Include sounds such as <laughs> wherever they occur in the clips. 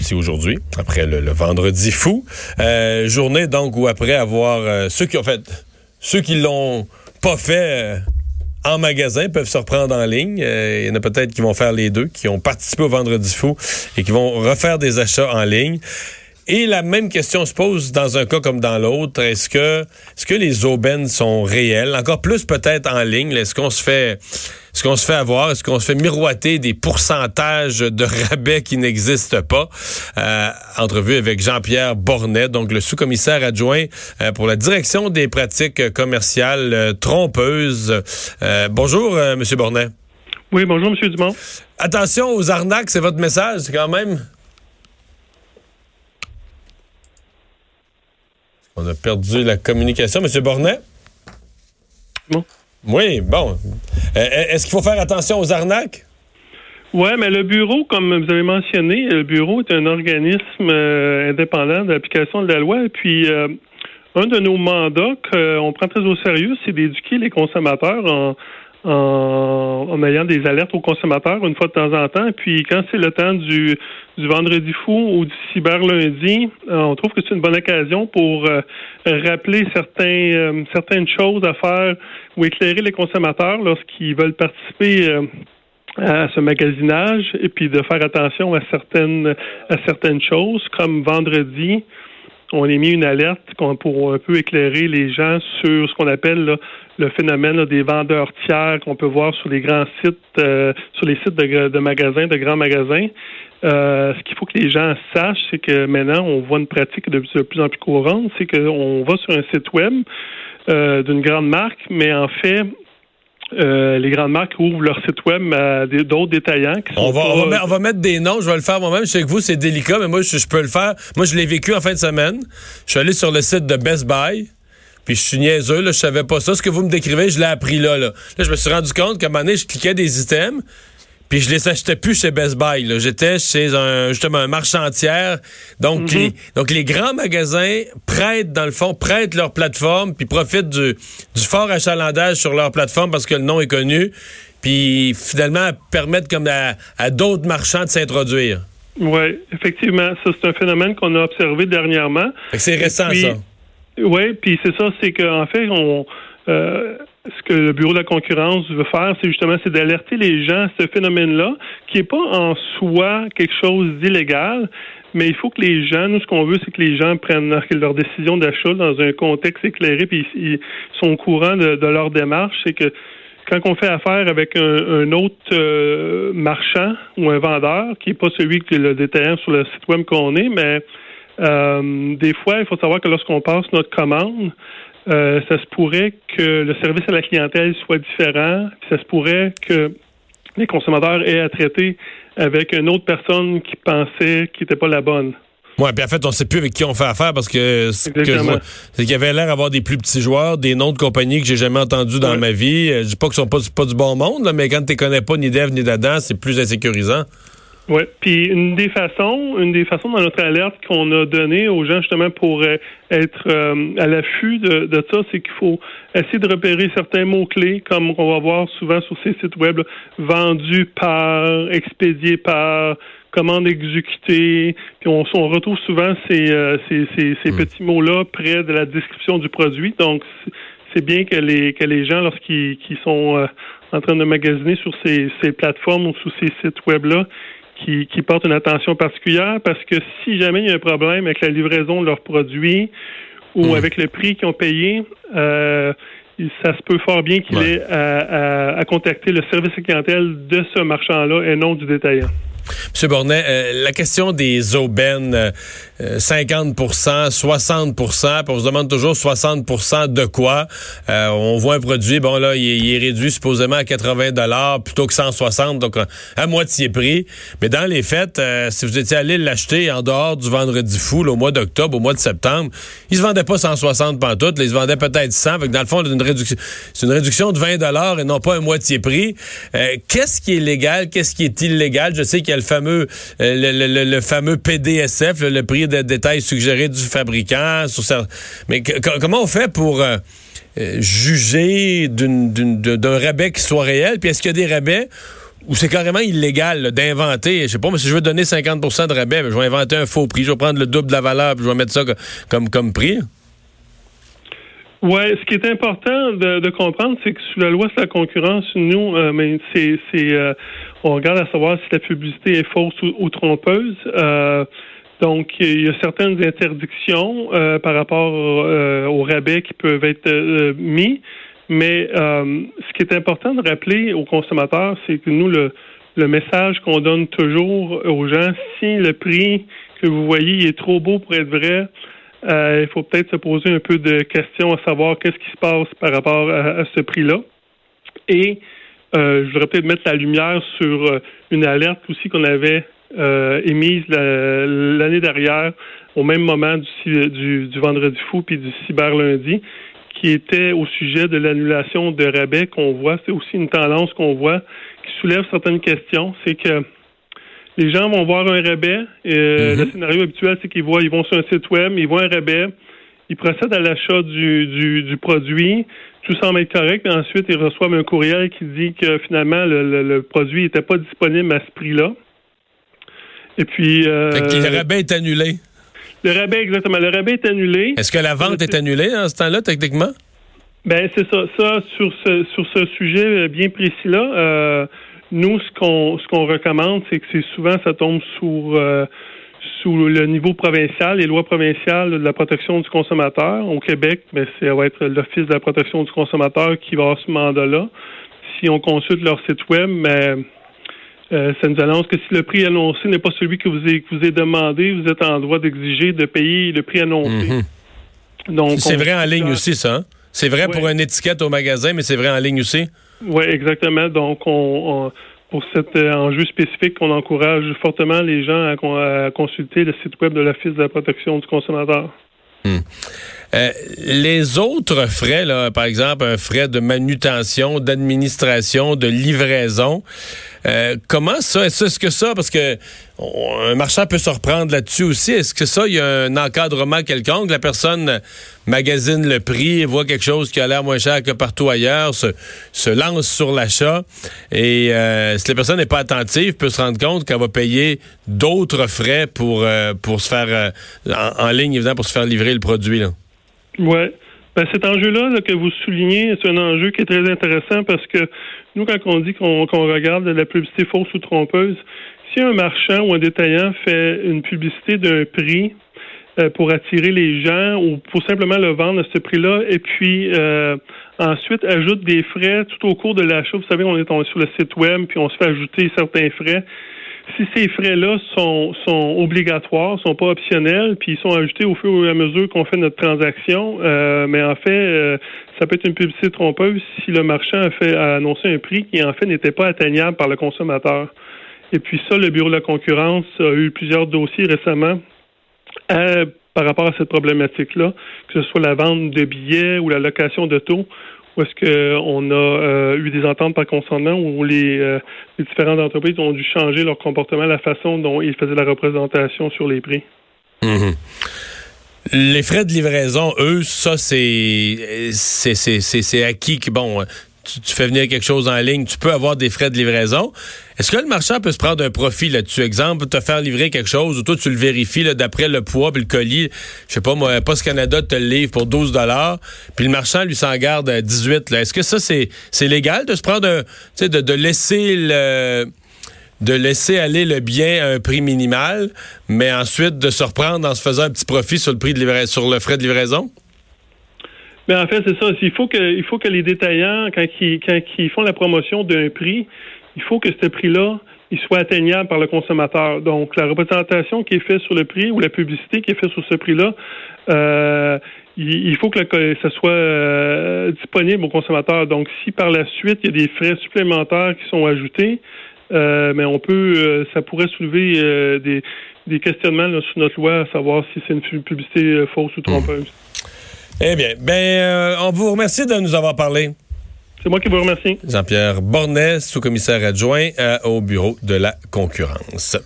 c'est aujourd'hui, après le, vendredi fou. journée donc où après avoir ceux qui ont fait, ceux qui l'ont pas fait en magasin peuvent se reprendre en ligne. il y en a peut-être qui vont faire les deux, qui ont participé au Vendredi fou et qui vont refaire des achats en ligne. Et la même question se pose dans un cas comme dans l'autre. Est-ce que, est-ce que les aubaines sont réelles? Encore plus peut-être en ligne. Est-ce qu'on se fait, est-ce qu'on se fait avoir? Est-ce qu'on se fait miroiter des pourcentages de <laughs> rabais qui n'existent pas? Euh, entrevue avec Jean-Pierre Bornet, donc le sous-commissaire adjoint euh, pour la direction des pratiques commerciales euh, trompeuses. Euh, bonjour, Monsieur Bornet. Oui, bonjour, Monsieur Dumont. Attention aux arnaques, c'est votre message, quand même. On a perdu la communication. Monsieur Bornet? Bon. Oui, bon. Euh, euh, est-ce qu'il faut faire attention aux arnaques? Oui, mais le bureau, comme vous avez mentionné, le bureau est un organisme euh, indépendant d'application de la loi. Et puis, un de nos mandats qu'on prend très au sérieux, c'est d'éduquer les consommateurs en, en, en, ayant des alertes aux consommateurs une fois de temps en temps. Puis quand c'est le temps du, du vendredi fou ou du cyber lundi, euh, on trouve que c'est une bonne occasion pour euh, rappeler certains, euh, certaines choses à faire ou éclairer les consommateurs lorsqu'ils veulent participer à ce magasinage et puis de faire attention à certaines à certaines choses comme vendredi on a mis une alerte pour un peu éclairer les gens sur ce qu'on appelle le phénomène des vendeurs tiers qu'on peut voir sur les grands sites, euh, sur les sites de, magasins, de grands magasins. Euh, ce qu'il faut que les gens sachent, c'est que maintenant, on voit une pratique de, plus en plus courante, c'est qu'on va sur un site web euh, d'une grande marque, mais en fait, euh, les grandes marques ouvrent leur site web à d'autres détaillants. Qui on, va, on, va, mettre des noms, je vais le faire moi-même. Je sais que vous, c'est délicat, mais moi, je, peux le faire. Moi, je l'ai vécu en fin de semaine. Je suis allé sur le site de Best Buy. Puis je suis niaiseux, là, je savais pas ça. Ce que vous me décrivez, je l'ai appris là, là. Là, je me suis rendu compte qu'à un moment donné, je cliquais des items, puis je les achetais plus chez Best Buy. J'étais chez un justement un marchand tiers. Donc, mhm. les, donc les grands magasins prêtent, dans le fond, prêtent leur plateforme, puis profitent du, du fort achalandage sur leur plateforme parce que le nom est connu, puis finalement permettent comme à, d'autres marchands de s'introduire. Oui, effectivement. Ça, c'est un phénomène qu'on a observé dernièrement. C'est récent, ça. Oui, puis c'est ça, c'est qu'en fait, on... Euh, ce que le Bureau de la concurrence veut faire, c'est justement c'est d'alerter les gens à ce phénomène-là, qui n'est pas en soi quelque chose d'illégal, mais il faut que les gens, nous, ce qu'on veut, c'est que les gens prennent leur décision d'achat dans un contexte éclairé, puis ils sont au courant de, leur démarche. C'est que quand on fait affaire avec un, autre euh, marchand ou un vendeur, qui n'est pas celui que le détaillant sur le site web qu'on est, mais euh, des fois, il faut savoir que lorsqu'on passe notre commande, euh, ça se pourrait que le service à la clientèle soit différent. Ça se pourrait que les consommateurs aient à traiter avec une autre personne qui pensait qu'il n'était pas la bonne. Oui, puis en fait, on ne sait plus avec qui on fait affaire parce que c'est qu'il y avait l'air d'avoir des plus petits joueurs, des noms de compagnies que j'ai jamais entendus dans ma vie. Je dis pas qu'ils sont pas, pas du bon monde, mais quand tu ne connais pas ni d'Ève ni d'Adam, c'est plus insécurisant. Oui, puis une des façons, une des façons dans notre alerte qu'on a donné aux gens justement pour euh, être euh, à l'affût de, de ça, c'est qu'il faut essayer de repérer certains mots-clés, comme on va voir souvent sur ces sites web, vendus par, expédiés par, commande exécutée, puis on, on retrouve souvent ces, euh, ces, ces, ces hmm. petits mots-là près de la description du produit. Donc, c'est bien que les, que les gens, lorsqu'ils sont en train de magasiner sur ces, ces plateformes ou sur ces sites web-là, qui, qui portent une attention particulière parce que si jamais il y a un problème avec la livraison de leurs produits ou hmm. avec le prix qu'ils ont payé, euh, ça se peut fort bien qu'il ait à, à, contacter le service clientèle de ce marchand-là et non du détaillant. Monsieur Bornet, euh, la question des aubaines, 50% 60 puis on se demande toujours 60% de quoi. Euh, on voit un produit, bon là, il, est réduit supposément à 80 dollars plutôt que 160, donc à moitié prix. Mais dans les fêtes, euh, si vous étiez allé l'acheter en dehors du vendredi fou, au mois d'octobre, au mois de septembre, il se vendait pas 160 pantoutes, là, il se vendait peut-être 100. Fait dans le fond, c'est une réduction, une réduction de 20 dollars et non pas un moitié prix. qu'est-ce qui est légal, qu'est-ce qui est illégal? Je sais qu'il le fameux, le, fameux PDSF, le prix de détails suggérés du fabricant. Mais comment on fait pour euh, euh, juger d'un rabais qui soit réel? Puis est-ce qu'il y a des rabais où c'est carrément illégal d'inventer, je sais pas, mais si je veux donner 50% de rabais, ben, je vais inventer un faux prix, je vais prendre le double de la valeur, puis je vais mettre ça comme prix. Oui, ce qui est important de, comprendre, c'est que sous la loi sur la concurrence, nous, euh, mais c'est, euh, on regarde à savoir si la publicité est fausse ou, trompeuse. Euh, donc, il y a certaines interdictions par rapport aux rabais qui peuvent être mis. Mais ce qui est important de rappeler aux consommateurs, c'est que nous, le, le message qu'on donne toujours aux gens, si le prix que vous voyez est trop beau pour être vrai, euh, il faut peut-être se poser un peu de questions à savoir qu'est-ce qui se passe par rapport à, ce prix-là. Et euh, je voudrais peut-être mettre la lumière sur euh, une alerte aussi qu'on avait émise l'année dernière, au même moment du, du, vendredi fou puis du cyber lundi, qui était au sujet de l'annulation de rabais qu'on voit. C'est aussi une tendance qu'on voit qui soulève certaines questions. C'est que les gens vont voir un rabais. Euh, mhm. Le scénario habituel, c'est qu'ils voient, ils vont sur un site web, ils voient un rabais, ils procèdent à l'achat du, du, produit, tout semble être correct, et ensuite ils reçoivent un courriel qui dit que finalement le, produit n'était pas disponible à ce prix-là. Et puis. Euh, le rabais est annulé. Le rabais, exactement. Le rabais est annulé. Est-ce que la vente est annulée en ce temps-là, techniquement? Ben c'est ça. Ça, sur ce, sur ce sujet bien précis-là, euh, nous, ce qu'on ce qu'on recommande, c'est que c'est souvent ça tombe sous euh, sous le niveau provincial, les lois provinciales de la protection du consommateur. Au Québec, mais ça va être l'Office de la protection du consommateur qui va avoir ce mandat-là. Si on consulte leur site web, mais euh, ça nous annonce que si le prix annoncé n'est pas celui que vous avez, que vous avez demandé, vous êtes en droit d'exiger de payer le prix annoncé. Mhm. Donc, c'est vrai en ligne aussi, ça. Hein? C'est vrai pour une étiquette au magasin, mais c'est vrai en ligne aussi? Oui, exactement. Donc, on, pour cet euh, enjeu spécifique, on encourage fortement les gens à, consulter le site web de l'Office de la protection du consommateur. Hmm. Euh, les autres frais, par exemple, un frais de manutention, d'administration, de livraison, euh, comment ça? Est-ce que ça, parce que un marchand peut se reprendre là-dessus aussi, est-ce que ça, il y a un encadrement quelconque? La personne magasine le prix, voit quelque chose qui a l'air moins cher que partout ailleurs, se, lance sur l'achat, et euh, si la personne n'est pas attentive, peut se rendre compte qu'elle va payer d'autres frais pour, se faire, en, ligne, évidemment, pour se faire livrer le produit. Oui. Ben, cet enjeu-là que vous soulignez, c'est un enjeu qui est très intéressant parce que nous, quand on dit qu'on regarde la publicité fausse ou trompeuse, si un marchand ou un détaillant fait une publicité d'un prix euh, pour attirer les gens ou pour simplement le vendre à ce prix-là, et puis euh, ensuite ajoute des frais tout au cours de l'achat, vous savez, on est sur le site web, puis on se fait ajouter certains frais si ces frais-là sont, sont obligatoires, sont pas optionnels, puis ils sont ajoutés au fur et à mesure qu'on fait notre transaction, euh, mais en fait, euh, ça peut être une publicité trompeuse si le marchand a fait a annoncé un prix qui en fait n'était pas atteignable par le consommateur. Et puis ça, le Bureau de la concurrence a eu plusieurs dossiers récemment euh, par rapport à cette problématique-là, que ce soit la vente de billets ou la location de taux, ou est-ce qu'on a euh, eu des ententes par consentement où les, euh, les, différentes entreprises ont dû changer leur comportement, la façon dont ils faisaient la représentation sur les prix? Mhm. Les frais de livraison, eux, ça, c'est c'est acquis bon, tu, fais venir quelque chose en ligne, tu peux avoir des frais de livraison. Est-ce que le marchand peut se prendre un profit là-dessus? Exemple, te faire livrer quelque chose ou toi, tu le vérifies d'après le poids puis le colis. Je sais pas, moi, Post Canada te le livre pour 12 puis le marchand lui s'en garde 18 Est-ce que ça, c'est légal de se prendre un, de, de laisser de laisser aller le bien à un prix minimal, mais ensuite de se reprendre en se faisant un petit profit sur le prix de livraison, sur le frais de livraison? Mais en fait, c'est ça. Il faut que, il faut que les détaillants, quand ils, quand ils font la promotion d'un prix, il faut que ce prix-là, il soit atteignable par le consommateur. Donc, la représentation qui est faite sur le prix ou la publicité qui est faite sur ce prix-là, euh, il, faut que ça soit euh, disponible au consommateur. Donc, si par la suite, il y a des frais supplémentaires qui sont ajoutés, euh, mais on peut, ça pourrait soulever des, des questionnements sur notre loi, à savoir si c'est une publicité fausse ou trompeuse. Eh bien, ben, euh, on vous remercie de nous avoir parlé. C'est moi qui vous remercie. Jean-Pierre Bornet, sous-commissaire adjoint euh, au bureau de la concurrence.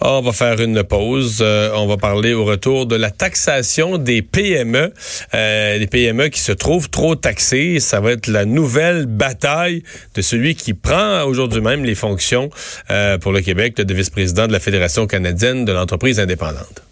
on va faire une pause. Euh, on va parler au retour de la taxation des PME. Euh, les PME qui se trouvent trop taxées. Ça va être la nouvelle bataille de celui qui prend aujourd'hui même les fonctions pour le Québec de vice-président de la Fédération canadienne de l'entreprise indépendante.